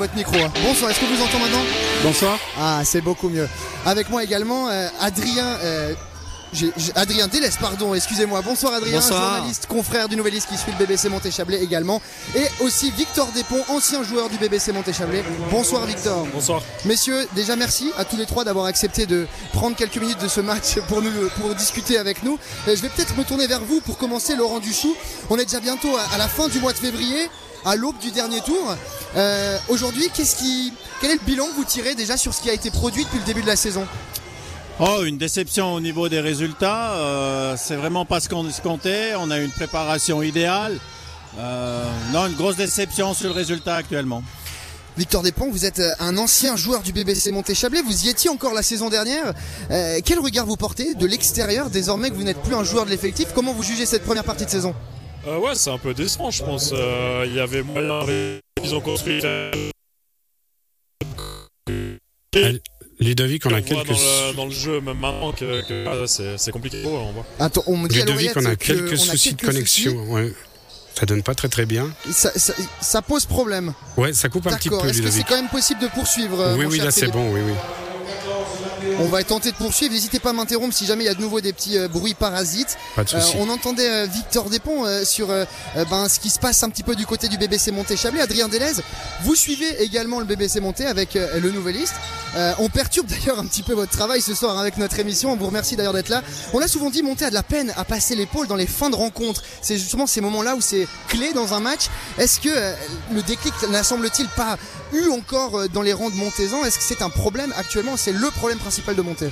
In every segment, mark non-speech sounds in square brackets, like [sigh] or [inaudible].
votre micro. hein. Bonsoir, est-ce que vous entendez maintenant Bonsoir. Ah, c'est beaucoup mieux. Avec moi également euh, Adrien. euh, Adrien Délès, pardon, excusez-moi. Bonsoir Adrien, Bonsoir. journaliste, confrère du Nouvelliste qui suit le BBC Montéchablais également. Et aussi Victor Despont, ancien joueur du BBC Montéchablais. Bonsoir Victor. Bonsoir. Messieurs, déjà merci à tous les trois d'avoir accepté de prendre quelques minutes de ce match pour nous pour discuter avec nous. Euh, Je vais peut-être me tourner vers vous pour commencer, Laurent Duchou. On est déjà bientôt à, à la fin du mois de février, à l'aube du dernier tour. Euh, Aujourd'hui, qu'est-ce qui, quel est le bilan que vous tirez déjà sur ce qui a été produit depuis le début de la saison? Oh, une déception au niveau des résultats. Euh, c'est vraiment pas ce qu'on escomptait. On a eu une préparation idéale. Euh, non, une grosse déception sur le résultat actuellement. Victor Despont, vous êtes euh, un ancien joueur du BBC Montéchablais, vous y étiez encore la saison dernière. Euh, quel regard vous portez de l'extérieur désormais que vous n'êtes plus un joueur de l'effectif? Comment vous jugez cette première partie de saison? Euh, ouais, c'est un peu décevant, je pense. Euh, Il y avait moyen, ils ont construit. Ludovic, on a On voit quelques. dans, le, dans le jeu, même maintenant, que, que ah, c'est compliqué. pour eux, on voit. Attends, on me dit Ludovic, on a que quelques on a soucis de connexion. soucis. Ouais. Ça donne pas très très bien. Ça, ça- ça pose problème. Ouais, ça coupe un petit peu, Est-ce que c'est Ludovic. quand même possible de poursuivre Oui, oui, là c'est bon, oui, oui. On va tenter de poursuivre. N'hésitez pas à m'interrompre si jamais il y a de nouveau des petits euh, bruits parasites. Pas de Euh, on entendait euh, Victor Despont sur ben, ce qui se passe un petit peu du côté du BBC Monté-Chablais. Adrien Delez, vous suivez également le BBC Monté avec le Nouvelliste. On perturbe [laughs] d'ailleurs un petit peu votre travail ce soir avec notre émission. On vous remercie d'ailleurs d'être là. On l'a souvent dit, Monté a de la peine à passer l'épaule dans les fins de rencontre. C'est justement ces moments-là où c'est clé dans un match. Est-ce que le déclic n'a semble-t-il pas eu encore euh, dans les rangs de Montezan Est-ce que c'est un problème actuellement C'est le problème principal de Monté?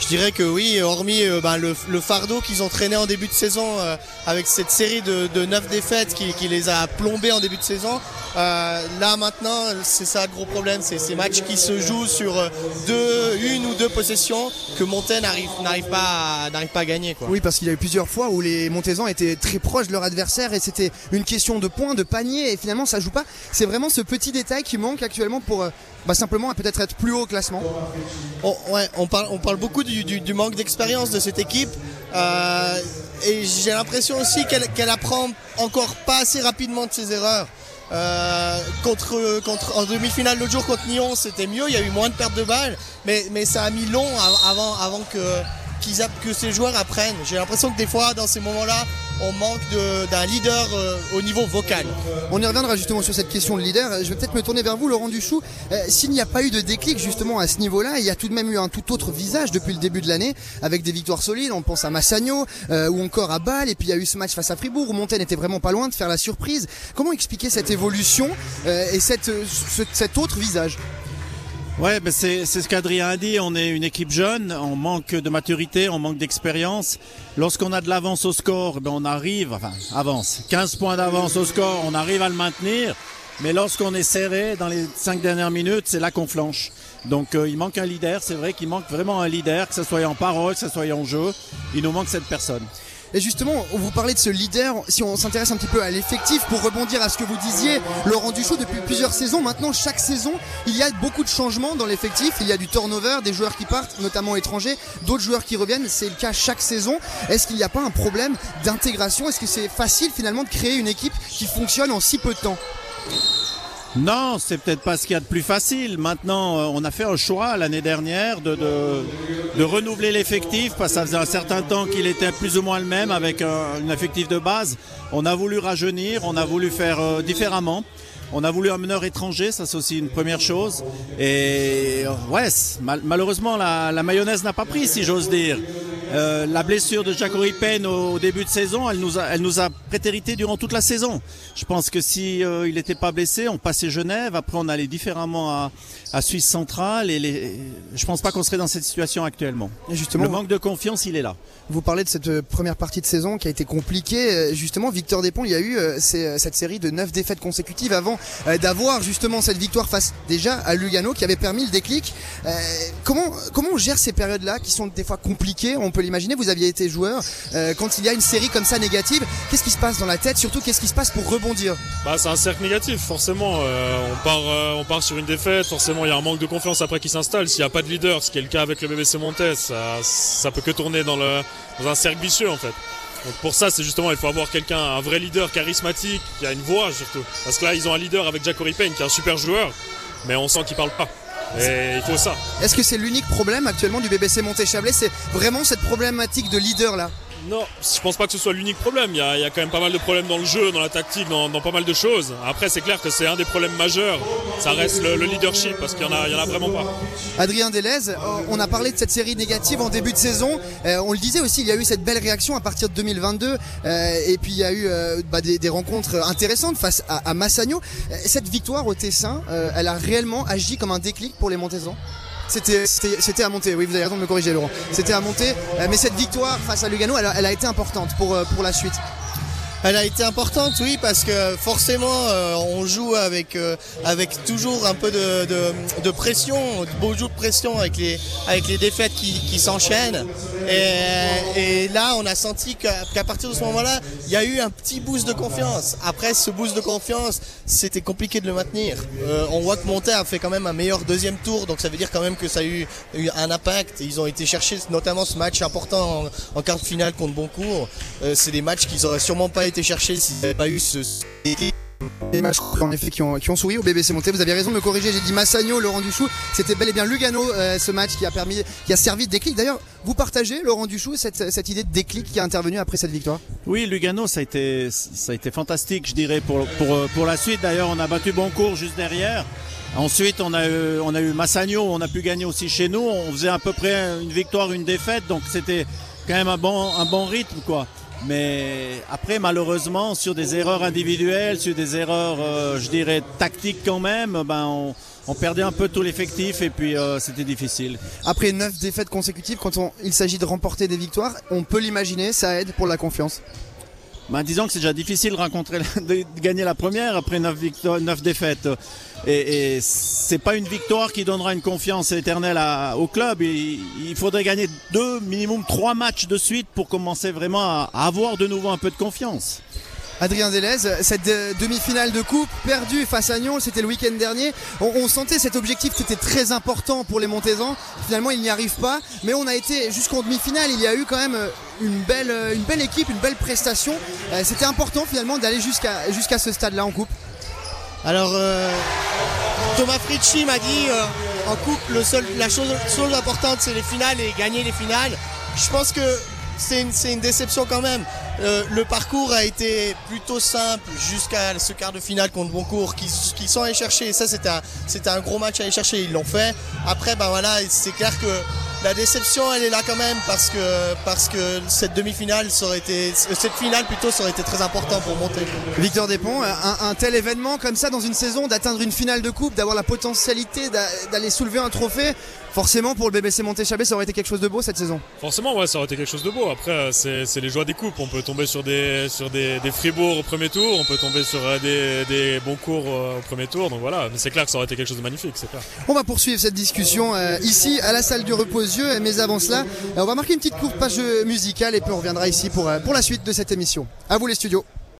Je dirais que oui, hormis euh, ben, le, fardeau qu'ils ont traîné en début de saison euh, avec cette série de, de 9 défaites qui les a plombés en début de saison, euh, là maintenant c'est ça le gros problème, c'est ces matchs qui se jouent sur euh, deux, une ou deux possessions que Montaigne n'arrive pas, à- pas à gagner. Quoi. Oui, parce qu'il y a eu plusieurs fois où les Montezans étaient très proches de leur adversaire et c'était une question de points, de panier et finalement ça joue pas. C'est vraiment ce petit détail qui manque actuellement pour euh, bah, simplement peut-être être plus haut au classement. On, ouais, on, parle, on parle beaucoup du, du- du manque d'expérience de cette équipe. euh, et j'ai l'impression aussi qu'elle qu'elle apprend encore pas assez rapidement de ses erreurs. Euh, contre, contre, en demi-finale l'autre jour contre Nyon, c'était mieux, il y a eu moins de pertes de balles, mais, mais ça a mis long av- avant, avant que, qu'ils que ces joueurs apprennent. J'ai l'impression que des fois, dans ces moments-là, on manque d'un leader euh, au niveau vocal. On y reviendra justement sur cette question de leader. Je vais peut-être me tourner vers vous, Laurent Duchou. Euh, S'il n'y a pas eu de déclic justement à ce niveau-là, il y a tout de même eu un tout autre visage depuis le début de l'année, avec des victoires solides. On pense à Massagno euh, ou encore à Bâle. Et puis il y a eu ce match face à Fribourg où Montaigne était vraiment pas loin de faire la surprise. Comment expliquer cette évolution et cette, ce- cet autre visage? Ouais, ben c'est ce qu'Adrien a dit. On est une équipe jeune, on manque de maturité, on manque d'expérience. Lorsqu'on a de l'avance au score, ben on arrive, enfin avance, 15 points d'avance au score, on arrive à le maintenir. Mais lorsqu'on est serré dans les cinq dernières minutes, c'est là qu'on flanche. Donc euh, il manque un leader. C'est vrai qu'il manque vraiment un leader, que ce soit en parole, que ce soit en jeu. Il nous manque cette personne. Et justement, vous parlez de ce leader, si on s'intéresse un petit peu à l'effectif, pour rebondir à ce que vous disiez, Laurent Duchot, depuis plusieurs saisons, maintenant, chaque saison, il y a beaucoup de changements dans l'effectif, il y a du turnover, des joueurs qui partent, notamment étrangers, d'autres joueurs qui reviennent, c'est le cas chaque saison. Est-ce qu'il n'y a pas un problème d'intégration? Est-ce que c'est facile finalement de créer une équipe qui fonctionne en si peu de temps? Non, c'est peut-être pas ce qu'il y a de plus facile. Maintenant, euh, on a fait un choix l'année dernière de, de, renouveler l'effectif parce que ça faisait un certain temps qu'il était plus ou moins le même avec un, un effectif de base. On a voulu rajeunir, on a voulu faire euh, différemment. On a voulu un meneur étranger, ça c'est aussi une première chose. Et euh, ouais, malheureusement la mayonnaise n'a pas pris, si j'ose dire. Euh, la blessure de Jacques Pen au, au début de saison, elle nous a, elle nous a prétérité durant toute la saison. Je pense que si euh, il n'était pas blessé, on passait Genève, après on allait différemment à, à Suisse centrale et les, je pense pas qu'on serait dans cette situation actuellement. Et justement, Le manque de confiance, il est là. Vous parlez de cette euh, première partie de saison qui a été compliquée. Euh, Justement, Victor Despont, il y a eu euh, cette série de 9 défaites consécutives avant d'avoir justement cette victoire face déjà à Lugano qui avait permis le déclic. Euh, comment, comment on gère ces périodes-là qui sont des fois compliquées? On peut l'imaginer, vous aviez été joueur. Euh, quand il y a une série comme ça négative, qu'est-ce qui se passe dans la tête Surtout, qu'est-ce qui se passe pour rebondir? Bah, c'est un cercle négatif, forcément. Euh, on, part, euh, on part sur une défaite, forcément, il y a un manque de confiance après qui s'installe. S'il n'y a pas de leader, ce qui est le cas avec le BBC Montez, ça, ça peut que tourner dans, le, dans un cercle vicieux, en fait. Donc pour ça, c'est justement, il faut avoir quelqu'un, un vrai leader charismatique, qui a une voix surtout. Parce que là, ils ont un leader avec Jack Payne, qui est un super joueur, mais on sent qu'il parle pas. Et il faut ça. Est-ce que c'est l'unique problème actuellement du BBC Monté-Chablais C'est vraiment cette problématique de leader là? Non, je pense pas que ce soit l'unique problème. Il y, a, quand même pas mal de problèmes dans le jeu, dans la tactique, dans, pas mal de choses. Après, c'est clair que c'est un des problèmes majeurs. Ça reste le, leadership parce qu'il y, en a, vraiment pas. Adrien Delez, on a parlé de cette série négative en début de saison. Euh, on le disait aussi, il y a eu cette belle réaction à partir de 2022. Euh, et puis il y a eu euh, bah, des, rencontres intéressantes face à, Massagno. Cette victoire au Tessin, elle a réellement agi comme un déclic pour les Montezans c'était à monter. Oui, vous avez raison de me corriger, Laurent. C'était à monter. Euh, mais cette victoire face à Lugano, elle a, été importante pour, euh, pour la suite. Elle a été importante, oui, parce que forcément, euh, on joue avec, euh, avec toujours un peu de, de, de, pression, de beaux jours de pression avec les, avec les défaites qui, qui s'enchaînent. Et, et, là, on a senti qu'à partir de ce moment-là, il y a eu un petit boost de confiance. Après, ce boost de confiance, c'était compliqué de le maintenir. Euh, on voit que Monté a fait quand même un meilleur deuxième tour, donc ça veut dire quand même que ça a eu, eu un impact. Ils ont été chercher notamment ce match important en, en quart de finale contre Boncourt. C'est des matchs qu'ils auraient sûrement pas été chercher s'il n'y avait pas eu ce des matchs en effet qui ont, qui ont souri au BBC Monté. Vous avez raison de me corriger, j'ai dit Massagno, Laurent Duchou. C'était bel et bien Lugano euh, ce match qui a permis, qui a servi de déclic. D'ailleurs, vous partagez Laurent Duchou cette, cette idée de déclic qui a intervenu après cette victoire? Oui, Lugano, ça a été, ça a été fantastique, je dirais pour pour pour la suite. D'ailleurs, on a battu Boncourt juste derrière. Ensuite, on a eu, on a eu Massagno, on a pu gagner aussi chez nous. On faisait à peu près une victoire, une défaite, donc c'était quand même un bon, un bon rythme, quoi. Mais après, malheureusement, sur des erreurs individuelles, sur des erreurs, euh, je dirais, tactiques quand même, ben on, perdait un peu tout l'effectif et puis euh, c'était difficile. Après neuf défaites consécutives, quand il s'agit de remporter des victoires, on peut l'imaginer, ça aide pour la confiance. Ben, disons que c'est déjà difficile de, rencontrer, [laughs] de gagner la première après neuf, défaites. Et, et c'est pas une victoire qui donnera une confiance éternelle au club. Il, il, faudrait gagner deux, minimum trois matchs de suite pour commencer vraiment à, avoir de nouveau un peu de confiance. Adrien Delez, cette euh, demi-finale de coupe perdue face à Nyon, c'était le week-end dernier. On, sentait cet objectif qui était très important pour les Montezans. Finalement, il n'y arrive pas, mais on a été jusqu'en demi-finale. Il y a eu quand même euh, une belle, euh, une belle équipe, une belle prestation. C'était important finalement d'aller jusqu'à ce stade-là en coupe. Alors, Thomas Fritschi m'a dit en coupe, le seul, la chose, chose importante, c'est les finales et gagner les finales. Je pense que c'est une, déception quand même. Euh, le parcours a été plutôt simple jusqu'à ce quart de finale contre Boncourt qui, qui sont allés chercher. ça, c'était un, c'était un gros match à aller chercher. Ils l'ont fait. Après, ben voilà, c'est clair que la déception, elle est là quand même parce que, parce que cette demi-finale, ça aurait été, cette finale plutôt, ça aurait été très important pour monter. Victor Despont, un, un tel événement comme ça dans une saison, d'atteindre une finale de coupe, d'avoir la potentialité d'aller soulever un trophée, forcément pour le BBC Monté-Chabé, ça aurait été quelque chose de beau cette saison. Forcément, ouais, ça aurait été quelque chose de beau. Après, c'est les joies des coupes. On peut tomber sur des, sur des, des Fribourg au premier tour, on peut tomber sur euh, des, des bons cours euh, au premier tour. Donc voilà, mais c'est clair que ça aurait été quelque chose de magnifique, c'est clair. On va poursuivre cette discussion euh, ici à la salle du repos yeux, mais avant cela, on va marquer une petite courte page musicale et puis on reviendra ici pour, pour la suite de cette émission. À vous les studios.